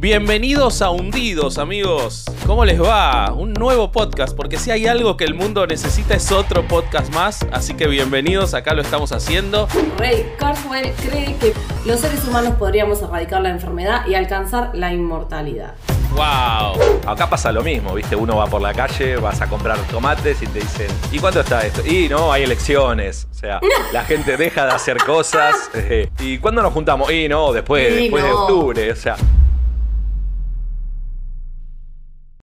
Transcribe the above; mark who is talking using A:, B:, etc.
A: Bienvenidos a Hundidos, amigos. ¿Cómo les va? Un nuevo podcast, porque si hay algo que el mundo necesita es otro podcast más, así que bienvenidos, acá lo estamos haciendo.
B: Ray Kurzweil cree que los seres humanos podríamos erradicar la enfermedad y alcanzar la inmortalidad.
A: ¡Wow!
C: Acá pasa lo mismo, ¿viste? Uno va por la calle, vas a comprar tomates y te dicen, ¿y cuánto está esto? Y no, hay elecciones. O sea, la gente deja de hacer cosas. Eh, ¿Y cuándo nos juntamos? Y no, después,
B: Y
C: después de octubre. O sea,